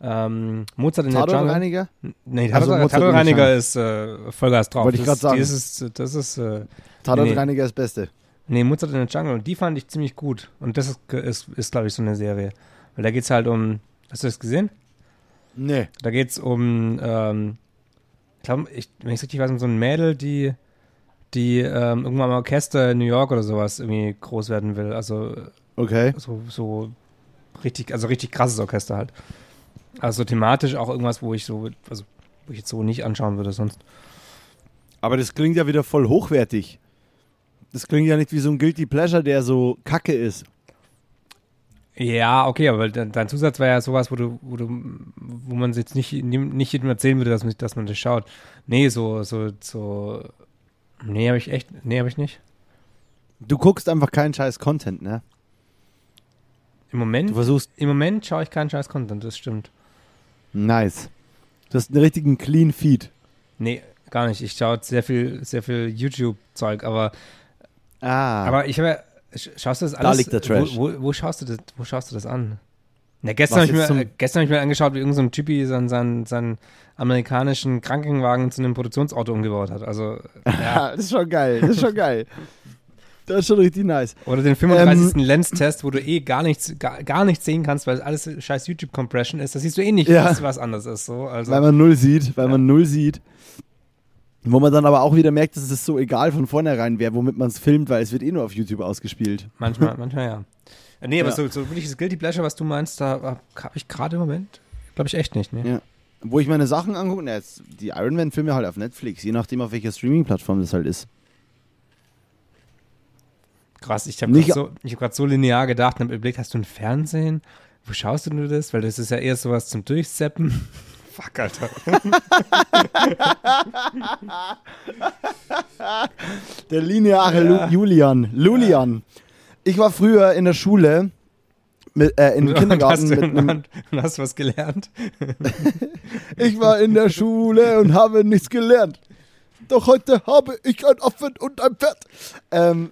Ähm, Mozart in der Jungle. Tatortreiniger? Nee, Also in der Tatortreiniger Jungle. ist äh, Vollgas drauf. Wollte ich grad sagen. Das ist, das ist äh, Tatortreiniger ist das Beste. Nee, Mozart in der Jungle. Und die fand ich ziemlich gut. Und das ist, ist, ist glaube ich, so eine Serie. Weil da geht es halt um. Hast du das gesehen? Nee. Da geht es um. Ähm, glaube, ich, wenn ich es richtig weiß, um so ein Mädel, die, die ähm, irgendwann mal Orchester in New York oder sowas irgendwie groß werden will. Also Okay. so, so richtig, also richtig krasses Orchester halt. Also thematisch auch irgendwas, wo ich so, also wo ich jetzt so nicht anschauen würde sonst. Aber das klingt ja wieder voll hochwertig. Das klingt ja nicht wie so ein Guilty Pleasure, der so kacke ist. Ja, okay, aber dein, Zusatz war ja sowas, wo du, wo du, wo man jetzt nicht, nicht jedem erzählen würde, dass man, dass man das schaut. Nee, so, so, so. Nee, habe ich echt, nee, habe ich nicht. Du guckst einfach keinen scheiß Content, ne? Im Moment, Du versuchst. im Moment schaue ich keinen scheiß Content, das stimmt. Nice. Du hast einen richtigen Clean Feed. Nee, gar nicht. Ich schaue sehr viel, sehr viel YouTube-Zeug, aber, Ah. aber ich habe ja, schaust du das Da alles? liegt der Trash. Wo, wo, wo schaust du das, wo schaust du das an? Na, gestern habe ich, mir- äh, gestern hab ich mir angeschaut, wie irgendein so Typi seinen, seinen, seinen amerikanischen Krankenwagen zu einem Produktionsauto umgebaut hat. Also, ja. ja, das ist schon geil. Das ist schon geil. Das ist schon richtig nice. Oder den 35. Lens-Test, wo du eh gar nichts, gar, gar nichts sehen kannst, weil alles scheiß YouTube-Compression ist. Da siehst du eh nicht, Ja. was, was anders ist. So. Also, Weil man null sieht, weil man null sieht. Wo man dann aber auch wieder merkt, dass es so egal von vornherein wäre, womit man es filmt, weil es wird eh nur auf YouTube ausgespielt. manchmal, manchmal ja. Äh, Nee, aber Ja. so, so wirklich das Guilty Pleasure, was du meinst, da habe ich gerade im Moment, glaube ich, echt nicht. Ne? Ja. Wo ich meine Sachen angucke, na, jetzt die Iron Man-Filme halt auf Netflix, je nachdem, auf welcher Streaming-Plattform das halt ist. Krass, ich habe gerade so, ich hab grad so linear gedacht und hab überlegt, hast du ein Fernsehen? Wo schaust du nur das? Weil das ist ja eher sowas zum Durchseppen. Fuck, Alter. Der lineare Ja. Lu Julian. Lulian. Ich war früher in der Schule, mit, äh, im Und Kindergarten hast du, mit und, und hast was gelernt? Ich war in der Schule und habe nichts gelernt. Doch heute habe ich ein Affen und ein Pferd. Ähm,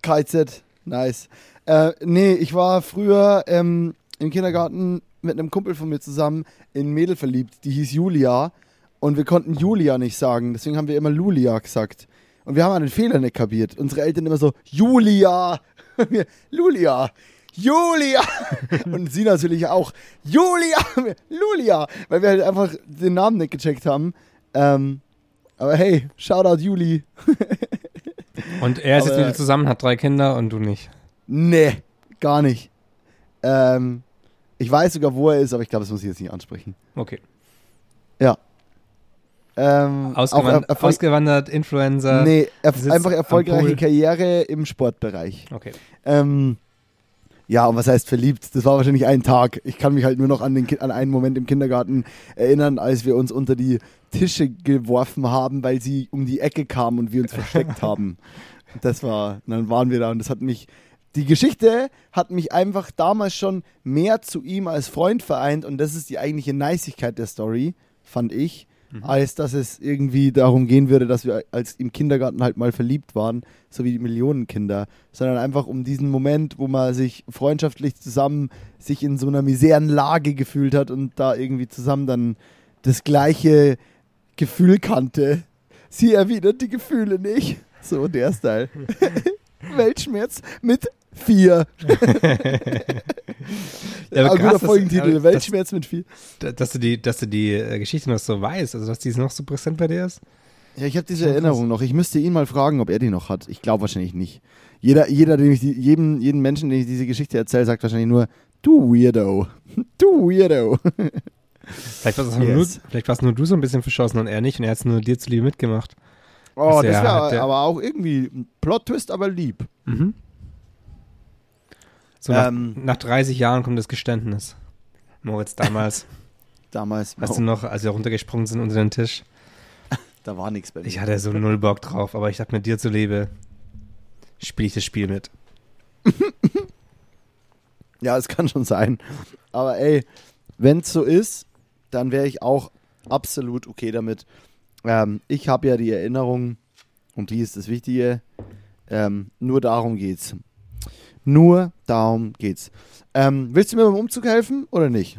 KZ, nice. Äh, nee, ich war früher ähm, im Kindergarten mit einem Kumpel von mir zusammen in ein Mädel verliebt, die hieß Julia. Und wir konnten Julia nicht sagen, deswegen haben wir immer Lulia gesagt. Und wir haben einen Fehler nicht kapiert. Unsere Eltern immer so, Julia. Und wir, Lulia. Julia! Und sie natürlich auch, Julia! Lulia! Weil wir halt einfach den Namen nicht gecheckt haben. Ähm, aber hey, Shoutout Juli. Und er ist jetzt Aber- wieder zusammen, hat drei Kinder und du nicht. Nee, gar nicht. Ähm, ich weiß sogar, wo er ist, aber ich glaube, das muss ich jetzt nicht ansprechen. Okay. Ja. Ähm, Ausgewand auch er, Erfolg, ausgewandert, Influencer. nee, erf einfach erfolgreiche. Karriere im Sportbereich. Okay. Ähm, ja, und was heißt verliebt? Das war wahrscheinlich ein Tag. Ich kann mich halt nur noch an, den, an einen Moment im Kindergarten erinnern, als wir uns unter die Tische geworfen haben, weil sie um die Ecke kam und wir uns versteckt haben. Das war, dann waren wir da und das hat mich, die Geschichte hat mich einfach damals schon mehr zu ihm als Freund vereint und das ist die eigentliche Niceigkeit der Story, fand ich, als dass es irgendwie darum gehen würde, dass wir als im Kindergarten halt mal verliebt waren, so wie die Millionen Kinder, sondern einfach um diesen Moment, wo man sich freundschaftlich zusammen sich in so einer miseren Lage gefühlt hat und da irgendwie zusammen dann das gleiche Gefühl kannte. Sie erwidert die Gefühle nicht. So der Style. Weltschmerz mit vier. Ja, aber guter Folgentitel, aber Weltschmerz mit viel. dass, du die, dass du die äh, Geschichte noch so weißt, also dass die noch so präsent bei dir ist. Ja, ich habe diese. Erinnerung noch. Ich müsste ihn mal fragen, ob er die noch hat. Ich glaube wahrscheinlich nicht. Jeder, jeder dem ich die, jedem, jeden Menschen, den ich diese Geschichte erzähle, sagt wahrscheinlich nur, du Weirdo. Du Weirdo. Vielleicht war es nur, Yes. vielleicht warst nur du so ein bisschen verschossen und er nicht und er hat es nur dir zuliebe mitgemacht. Oh, Was das er wäre der- aber auch irgendwie ein Plot-Twist, aber lieb. Mhm. So nach, Ähm. nach 30 Jahren kommt das Geständnis. Moritz damals, Damals, weißt oh, du noch, als wir runtergesprungen sind unter den Tisch. da war nichts bei mir. Ich hatte so null Bock drauf, aber ich dachte mit dir zuliebe, spiele ich das Spiel mit. Ja, es kann schon sein. Aber ey, wenn es so ist, dann wäre ich auch absolut okay damit. Ähm, ich habe ja die Erinnerung, und die ist das Wichtige, ähm, nur darum geht's. Nur darum geht's. Ähm, willst du mir beim Umzug helfen oder nicht?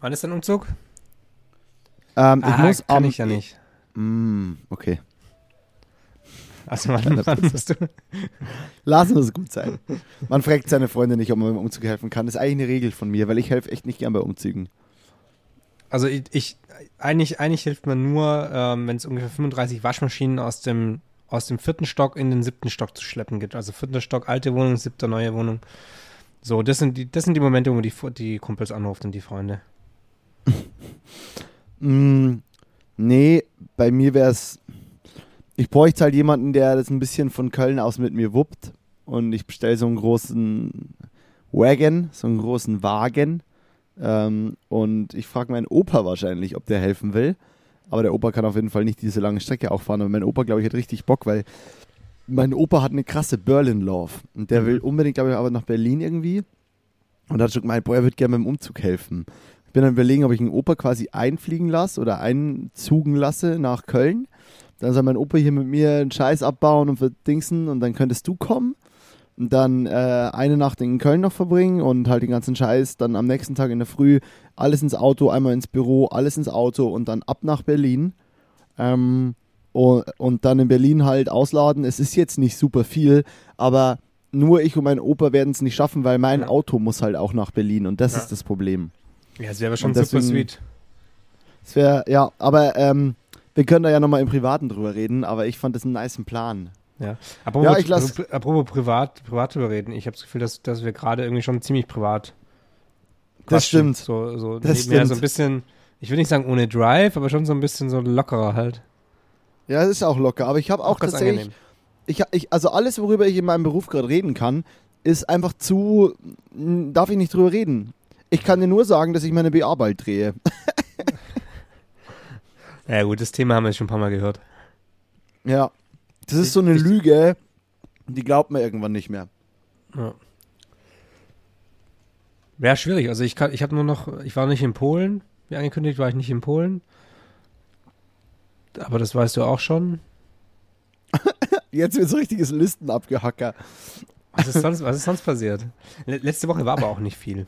Wann ist dein Umzug? Ähm, ich Ah, muss kann am, ich ja nicht. Mm, okay. Also wann, wann musst du? Lassen wir es gut sein. Man fragt seine Freunde nicht, ob man beim Umzug helfen kann. Das ist eigentlich eine Regel von mir, weil ich helfe echt nicht gern bei Umzügen. Also ich, ich eigentlich, eigentlich hilft man nur, ähm, wenn es ungefähr 35 Waschmaschinen aus dem, aus dem vierten Stock in den siebten Stock zu schleppen gibt. Also vierter Stock alte Wohnung, siebter neue Wohnung. So, das sind die, das sind die Momente, wo man die, die Kumpels anruft und die Freunde. Mm, nee, bei mir wäre es. Ich bräuchte halt jemanden, der das ein bisschen von Köln aus mit mir wuppt. Und ich bestelle so einen großen Wagon, so einen großen Wagen. Ähm, und ich frage meinen Opa wahrscheinlich, ob der helfen will. Aber der Opa kann auf jeden Fall nicht diese lange Strecke auch fahren. Aber mein Opa, glaube ich, hat richtig Bock, weil mein Opa hat eine krasse Berlin-Love. Und der Mhm. will unbedingt, glaube ich, aber nach Berlin irgendwie. Und hat schon gemeint, boah, er würde gerne beim Umzug helfen. Ich bin dann überlegen, ob ich einen Opa quasi einfliegen lasse oder einzugen lasse nach Köln. Dann soll mein Opa hier mit mir einen Scheiß abbauen und verdingsen und dann könntest du kommen. Dann äh, eine Nacht in Köln noch verbringen und halt den ganzen Scheiß dann am nächsten Tag in der Früh alles ins Auto, einmal ins Büro, alles ins Auto und dann ab nach Berlin. Ähm, und, und dann in Berlin halt ausladen. Es ist jetzt nicht super viel, aber nur ich und mein Opa werden es nicht schaffen, weil mein Ja. Auto muss halt auch nach Berlin und das Ja. ist das Problem. Ja, das wäre schon Und super deswegen- sweet. Es wäre, ja, aber ähm, wir können da ja nochmal im Privaten drüber reden, aber ich fand das einen niceen Plan. Ja. Apropos, Ja, ich lass- apropos, privat, privat drüber reden. Ich habe das Gefühl, dass, dass wir gerade irgendwie schon ziemlich privat Das quatschen. stimmt. So, so Das stimmt. so ein bisschen, ich will nicht sagen ohne Drive, aber schon so ein bisschen so lockerer halt. Ja, es ist auch locker, aber ich habe auch, ganz tatsächlich, angenehm. ich, ich, also alles, worüber ich in meinem Beruf gerade reden kann, ist einfach zu, darf ich nicht drüber reden. Ich kann dir nur sagen, dass ich meine BA-Bald drehe. Ja gut, das Thema haben wir schon ein paar Mal gehört. Ja, das ist so eine Lüge, die glaubt man irgendwann nicht mehr. Ja. Wäre schwierig. Also ich kann, ich habe nur noch, ich war nicht in Polen. Wie angekündigt war ich nicht in Polen. Aber das weißt du auch schon. Jetzt wird so richtiges Listenabgehacker. Was ist sonst, was ist sonst passiert? Le- Letzte Woche war aber auch nicht viel.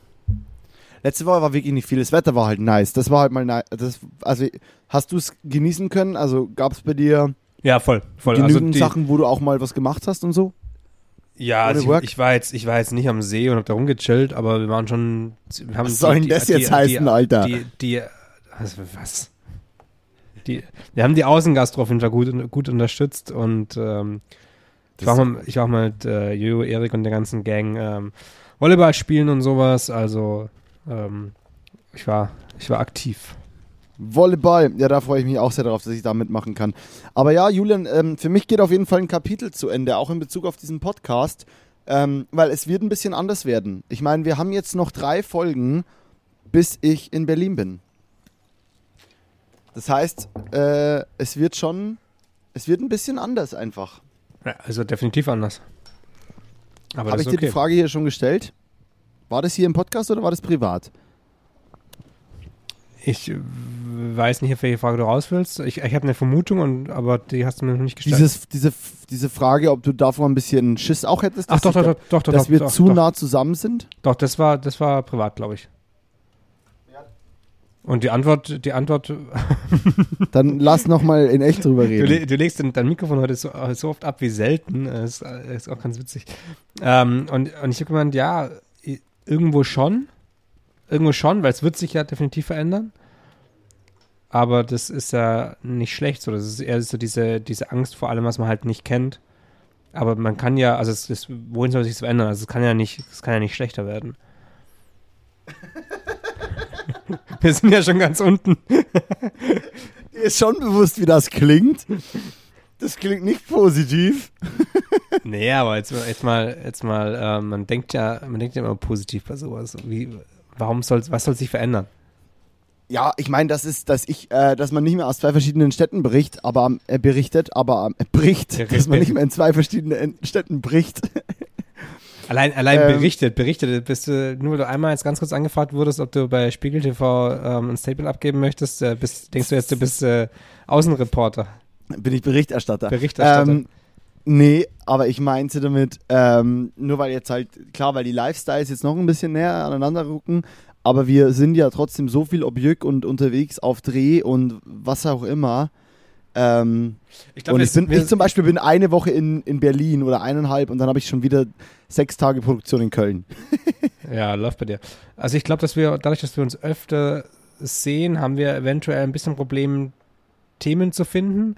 Letzte Woche war wirklich nicht viel. Das Wetter war halt nice. Das war halt mal nice. Das, also, hast du es genießen können? Also, gab es bei dir Ja, voll, voll. genügend also die, Sachen, wo du auch mal was gemacht hast und so? Ja, also ich, ich war jetzt, ich war jetzt nicht am See und hab da rumgechillt, aber wir waren schon. Wir haben Was soll denn das jetzt heißen, die, Alter? Die, die, was? was? Die, wir haben die Außengastro auf jeden Fall gut, gut unterstützt und ähm, ich, war mal, ich war auch mal mit äh, Jojo, Erik und der ganzen Gang ähm, Volleyball spielen und sowas. Also ähm, ich war, ich war aktiv. Volleyball, ja, da freue ich mich auch sehr darauf, dass ich da mitmachen kann. Aber ja, Julian, ähm, für mich geht auf jeden Fall ein Kapitel zu Ende, auch in Bezug auf diesen Podcast, ähm, weil es wird ein bisschen anders werden. Ich meine, wir haben jetzt noch drei Folgen, bis ich in Berlin bin. Das heißt, äh, es wird schon, es wird ein bisschen anders einfach. Ja, also definitiv anders. Aber Habe ich ist dir okay. die Frage hier schon gestellt? War das hier im Podcast oder war das privat? Ich weiß nicht, auf welche Frage du raus willst. Ich, ich habe eine Vermutung, und, aber die hast du mir noch nicht gestellt. Dieses, diese, diese Frage, ob du davor ein bisschen Schiss auch hättest, Ach dass, doch, doch, doch, doch, dass doch, wir doch, zu doch, nah zusammen sind? Doch, das war, das war privat, glaube ich. Und die Antwort, die Antwort, Dann lass noch mal in echt drüber du, reden. le- du legst dein, Mikrofon heute so, so oft ab wie selten. Das ist, ist auch ganz witzig. Ähm, und, und ich habe gemeint, ja, irgendwo schon. Irgendwo schon, weil es wird sich ja definitiv verändern. Aber das ist ja nicht schlecht so. Das ist eher so diese, diese Angst vor allem, was man halt nicht kennt. Aber man kann ja, also es ist, wohin soll sich verändern? Also es kann ja nicht, es kann ja nicht schlechter werden. Wir sind ja schon ganz unten. Dir ist schon bewusst, wie das klingt. Das klingt nicht positiv. Nee, aber jetzt, jetzt mal, jetzt mal, äh, man denkt ja, man denkt ja immer positiv bei sowas. Wie, warum soll, was soll sich verändern? Ja, ich meine, das ist, dass ich, äh, dass man nicht mehr aus zwei verschiedenen Städten bericht, aber äh, berichtet, aber äh, bricht, Ja, dass man nicht mehr in zwei verschiedenen Städten bricht. Allein, allein Ähm. berichtet, berichtet. Bist du, nur weil du einmal jetzt ganz kurz angefragt wurdest, ob du bei Spiegel TV ähm, ein Statement abgeben möchtest, äh, bist, denkst du jetzt, du bist äh, Außenreporter. Bin ich Berichterstatter. Berichterstatter. Ähm, nee, aber ich meinte damit, ähm, nur weil jetzt halt, klar, weil die Lifestyles jetzt noch ein bisschen näher aneinander rücken, aber wir sind ja trotzdem so viel Objekt und unterwegs auf Dreh und was auch immer. Ähm, Ich und ich, bin, ich zum Beispiel bin eine Woche in, in Berlin oder eineinhalb und dann habe ich schon wieder sechs Tage Produktion in Köln. Ja, läuft bei dir. Also ich glaube, dass wir, dadurch, dass wir uns öfter sehen, haben wir eventuell ein bisschen Problem, Themen zu finden,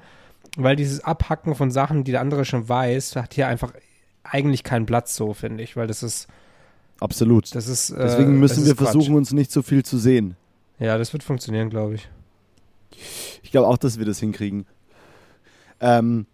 weil dieses Abhacken von Sachen, die der andere schon weiß, hat hier einfach eigentlich keinen Platz so, finde ich, weil das ist, Absolut. das ist, äh, Deswegen müssen wir Quatsch. versuchen, uns nicht so viel zu sehen. Ja, das wird funktionieren, glaube ich. Ich glaube auch, dass wir das hinkriegen. Ähm,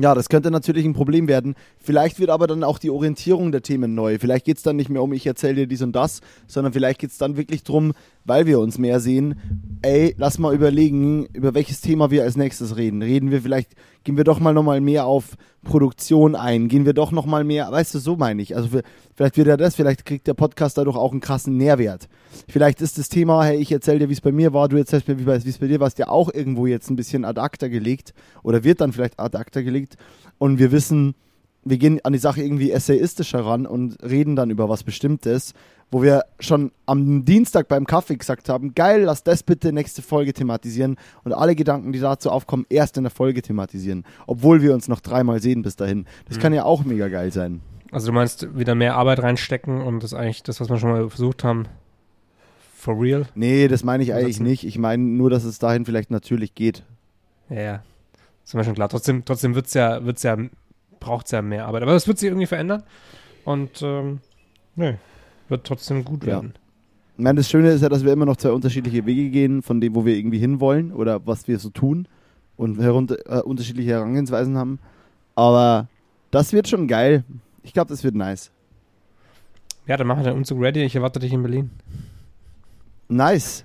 ja, das könnte natürlich ein Problem werden. Vielleicht wird aber dann auch die Orientierung der Themen neu. Vielleicht geht es dann nicht mehr um, ich erzähle dir dies und das, sondern vielleicht geht es dann wirklich drum, weil wir uns mehr sehen, ey, lass mal überlegen, über welches Thema wir als nächstes reden. Reden wir vielleicht, gehen wir doch mal nochmal mehr auf Produktion ein, gehen wir doch nochmal mehr, weißt du, so meine ich. Also vielleicht wird ja das, vielleicht kriegt der Podcast dadurch auch einen krassen Nährwert. Vielleicht ist das Thema, hey, ich erzähle dir, wie es bei mir war, du erzählst mir, wie es bei dir war, ist ja auch irgendwo jetzt ein bisschen ad acta gelegt oder wird dann vielleicht ad acta gelegt und wir wissen, wir gehen an die Sache irgendwie essayistischer ran und reden dann über was Bestimmtes, wo wir schon am Dienstag beim Kaffee gesagt haben, geil, lass das bitte nächste Folge thematisieren und alle Gedanken, die dazu aufkommen, erst in der Folge thematisieren, obwohl wir uns noch dreimal sehen bis dahin. Das Mhm. kann ja auch mega geil sein. Also du meinst wieder mehr Arbeit reinstecken und das eigentlich das, was wir schon mal versucht haben, for real? Nee, das meine ich eigentlich nicht. Ich meine nur, dass es dahin vielleicht natürlich geht. Ja, ja. Ist mir schon klar. Trotzdem, trotzdem wird's ja, wird's ja, braucht's ja mehr Arbeit. Aber das wird sich irgendwie verändern. Und ähm, nee, wird trotzdem gut Ja. werden. Ich meine, das Schöne ist ja, dass wir immer noch zwei unterschiedliche Wege gehen, von dem, wo wir irgendwie hinwollen oder was wir so tun und herunter, äh, unterschiedliche Herangehensweisen haben. Aber das wird schon geil. Ich glaube, das wird nice. Ja, dann machen wir den Umzug ready. Ich erwarte dich in Berlin. Nice.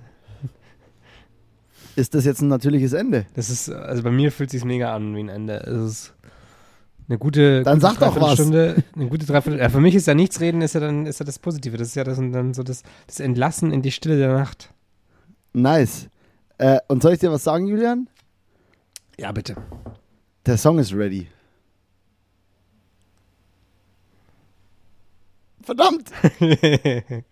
Ist das jetzt ein natürliches Ende? Das ist, also bei mir fühlt sich mega an wie ein Ende. Es ist eine gute, Dann gute sag doch was. Dreiviertelstunde, Eine gute Dreiviertel. Ja, für mich ist ja nichts reden, ist ja dann, ist ja das Positive. Das ist ja das, dann so das, das Entlassen in die Stille der Nacht. Nice. Äh, und soll ich dir was sagen, Julian? Ja, bitte. Der Song ist ready. Verdammt!